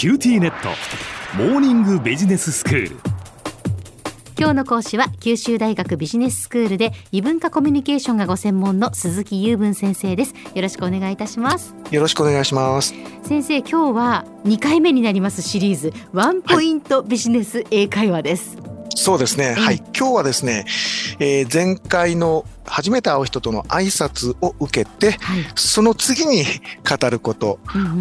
QTnet。モーニングビジネススクール。今日の講師は九州大学ビジネススクールで異文化コミュニケーションがご専門の鈴木右文先生です。よろしくお願いいたします。よろしくお願いします。先生今日は2回目になりますシリーズ。ワンポイントビジネス英会話です、はいそうですね、はい。今日はですね、えー、前回の初めて会う人との挨拶を受けて、はい、その次に語ること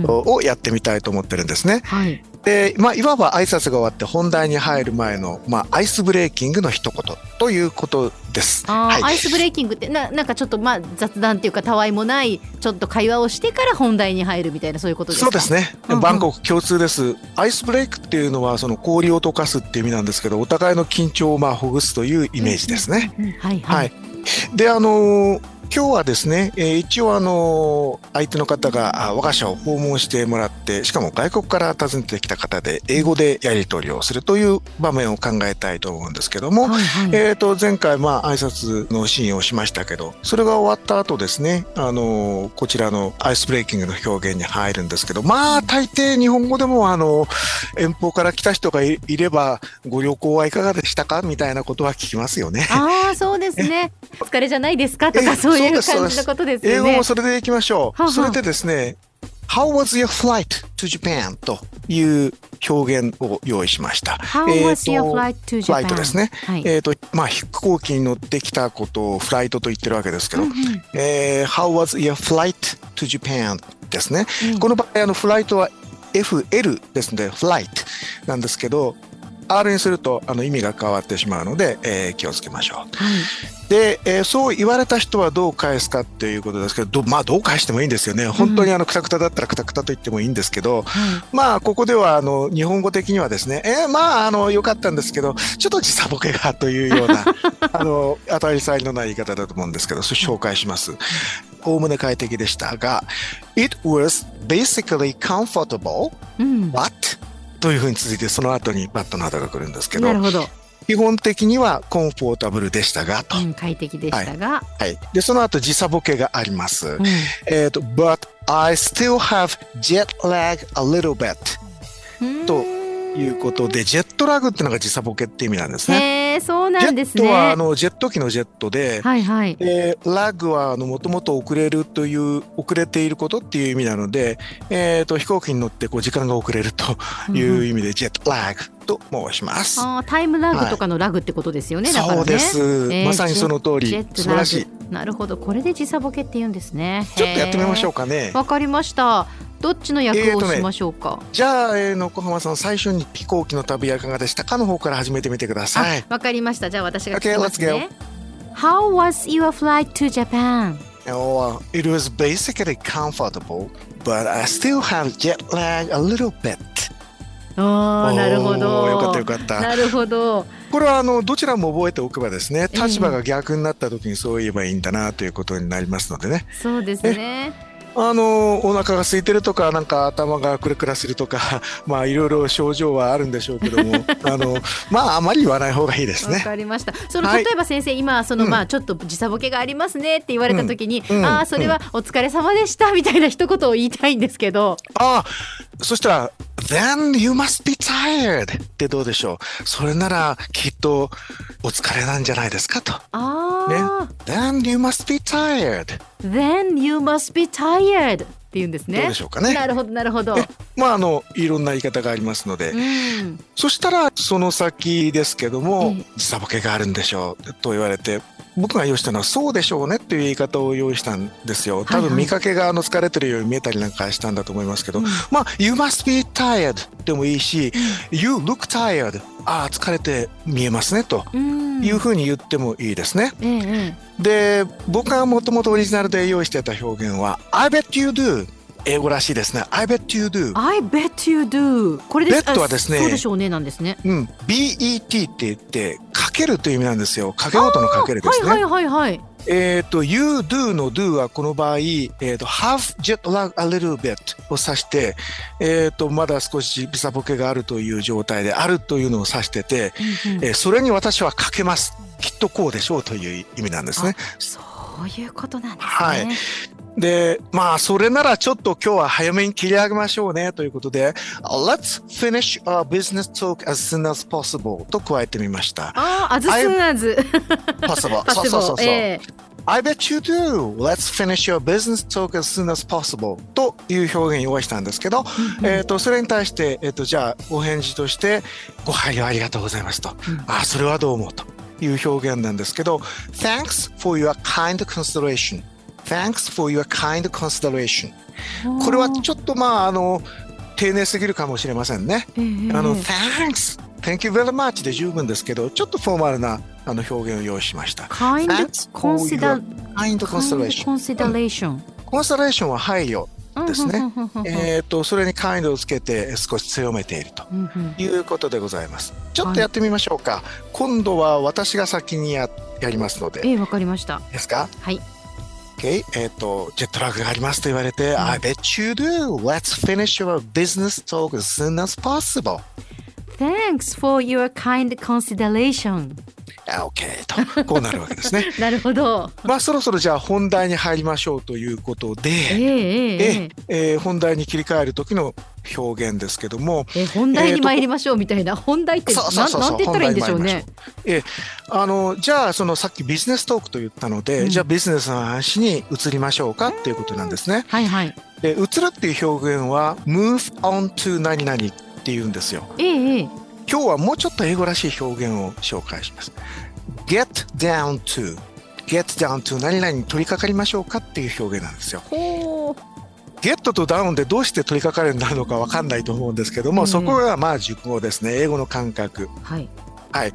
をやってみたいと思ってるんですね。はい、で、まあ、いわば挨拶が終わって本題に入る前の、まあ、アイスブレーキングの一言ということです。はい、アイスブレーキングってななんかちょっとまあ雑談っていうかたわいもないちょっと会話をしてから本題に入るみたいなそういうことですか？そうですね、うんうん、バンコク共通です。アイスブレイクっていうのはその氷を溶かすっていう意味なんですけどお互いの緊張をまあほぐすというイメージですね。はい、はい、はい。であのー今日はですね、えー、一応あの相手の方が我が社を訪問してもらってしかも外国から訪ねてきた方で英語でやり取りをするという場面を考えたいと思うんですけども、はいはい、えー、と前回まあ挨拶のシーンをしましたけどそれが終わった後ですねあのこちらのアイスブレイキングの表現に入るんですけどまあ大抵日本語でもあの遠方から来た人がいればご旅行はいかがでしたか？みたいなことは聞きますよね。ああそうですね。お疲れじゃないですか？とかそういう感じのことですね。英語もそれでいきましょう。ははそれでですね、How was your flight to Japan? という表現を用意しました。How was your flight to Japan? フライトですね。はい、えっ、と、まあ、飛行機に乗ってきたことをフライトと言ってるわけですけど、うんうん、えー、How was your flight to Japan? ですね。うん、この場合、あの、フライトは FL ですので、フライトなんですけど、R にするとあの意味が変わってしまうので、えー、気をつけましょう。はい、で、えー、そう言われた人はどう返すかっていうことですけどまあどう返してもいいんですよね。本当にあのくたくただったらくたくたと言ってもいいんですけど、まあここではあの日本語的にはですねえー、まああの良かったんですけどちょっと時差ボケがというような あの当たり障りのない言い方だと思うんですけどそれ紹介します。おおむね快適でしたが It was basically comfortable、but というふうに続いてその後にバットの後が来るんですけど。なるほど。基本的にはコンフォータブルでしたがと。うん、快適でしたが。はい。はい、で、その後時差ボケがあります。うん、えっ、と、but I still have jet lag a little bit ということで、ジェットラグっていうのが時差ボケって意味なんですね。そうなんですね。ジェットはあのジェット機のジェットで、はいはい、でラグはあのもともと遅れるという遅れていることっていう意味なので、えっ、ー、と飛行機に乗ってこう時間が遅れるという意味で、ジェットラグと申します。あタイムラグとかのラグってことですよね。はい、そうです、えー、まさにその通り。素晴らしい。なるほど、これで時差ボケって言うんですね。ちょっとやってみましょうかね。わかりました。どっちの役をしましょうか、ね、じゃあ、えー、の小浜さん最初に飛行機の旅はいかがでしたかの方から始めてみてくださいわかりましたじゃあ私が聞きますね、How was your flight to Japan? Oh, it was basically comfortable, but I still have jet lag a little bit. ああ、なるほど。よかったよかった。なるほど。これはあのどちらも覚えておけばですね、立場が逆になった時にそう言えばいいんだなということになりますのでね。そうですね。あのお腹が空いてるとかなんか頭がクラクラするとか まあいろいろ症状はあるんでしょうけども あのまああまり言わない方がいいですね。わかりました。その、例えば先生今その、まあちょっと時差ボケがありますねって言われた時に、うん、ああそれはお疲れ様でしたみたいな一言を言いたいんですけど。ああそしたら Then you must be tired ってどうでしょうそれならきっとお疲れなんじゃないですかと。ああ。ね。Then you must be tired. Then you must be tired. って言うんですね。どうでしょうかね。なるほどなるほど。まああのいろんな言い方がありますので、うん、そしたらその先ですけども、時差ボケがあるんでしょうと言われて、僕が用意したのはそうでしょうねっていう言い方を用意したんですよ。多分見かけがあの疲れてるように見えたりなんかしたんだと思いますけど、うん、まあ You must be tired でもいいし、うん、You look tired ああ疲れて見えますねというふうに言ってもいいですね。うんうん、で僕がもともとオリジナルで用意してた表現は I bet you do 英語らしいですね。I bet you do. I bet you do. これで bet はですね。そうでしょうねなんですね。うん。bet って言ってかけるという意味なんですよ。かけ事のかけるですね。はいはいはいはい。えっ、ー、と、you do の do はこの場合、えっ、ー、と、have jet lag a little bit を指して、えっ、ー、と、まだ少しビサボケがあるという状態であるというのを指してて、うんうん、えそれに私はかけます。きっとこうでしょうという意味なんですね。そういうことなんですね。はい。で、まあ、それならちょっと今日は早めに切り上げましょうねということで、Let's finish our business talk as soon as possible と加えてみました。ああ、as soon as possible. そうそうそうそう。ええ I bet you do. Let's finish your business talk as soon as possible. という表現を用意したんですけど、えっ、と、それに対して、えっ、と、じゃあ、お返事として、ご配慮ありがとうございますと。あ、それはどうもという表現なんですけど、Thanks for your kind consideration. Thanks for your kind consideration. これはちょっとまあ、あの、丁寧すぎるかもしれませんね。ええあの、Thanks! Thank you very much で十分ですけど、ちょっとフォーマルなあの表現を用意しました。kind consideration. consideration コンサレーションは配慮ですね。えっと、それに kind をつけて少し強めているということでございます。ちょっとやってみましょうか。今度は私が先にややりますので、いええわかりましたいですか？はい ?OK。えっと、ジェットラグがありますと言われて、I bet you do. Let's finish your business talk as soon as possible. Thanks for your kind consideration あ OK と、こうなるわけですね。なるほど。まあ、そろそろじゃあ本題に入りましょうということで、ええええええ。えー本題に切り替える時の表現ですけども、え本題に参りましょうみたいな本題ってなんて言ったらいいんでしょうね。あのじゃあそのさっきビジネストークと言ったので、うん。じゃあビジネスの話に移りましょうかっていうことなんですね。はいはい。で移るっていう表現は move on to 何々っていうんですよ。ええええ今日はもうちょっと英語らしい表現を紹介します。get down to get down to 何々に取り掛かりましょうかっていう表現なんですよ。ほう get と down でどうして取り掛かるようになるのかわかんないと思うんですけども、うんそこがまあ熟語ですね。英語の感覚。はいはい。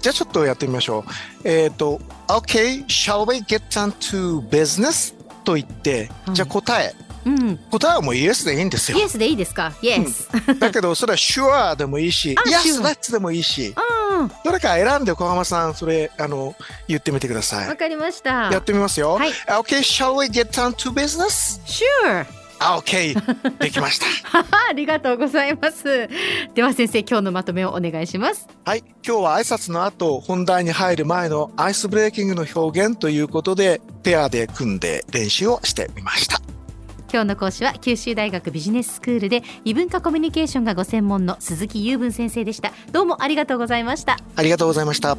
じゃあちょっとやってみましょう。えっ、と、OK, shall we get down to business? と言って、はいじゃあ答え。うん答えはもう Yes でいいんですよ。イ。エスでいいですか？イエスだけど、それは Sure でもいいし、あ Yes, Let's でもいいし、うん。どれか選んで小浜さん、それ、あの、言ってみてください。わかりました。やってみますよ。はい。OK, shall we get down to business? Sure あ OK, できました。ありがとうございます。では先生今日のまとめをお願いします。はい、今日は挨拶の後、本題に入る前のアイスブレーキングの表現ということで、ペアで組んで練習をしてみました。今日の講師は九州大学ビジネススクールで異文化コミュニケーションがご専門の鈴木雄文先生でした。どうもありがとうございました。ありがとうございました。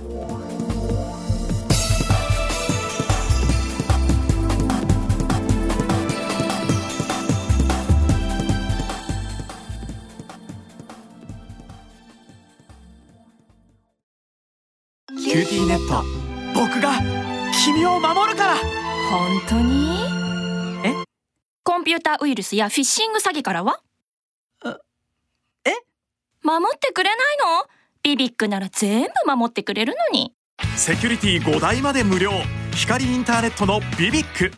QTnet 僕が君を守るから。本当に？え？コンピューターウイルスやフィッシング詐欺からは？え？守ってくれないの？ BBIQなら全部守ってくれるのに。セキュリティ5台まで無料。光インターネットの BBIQ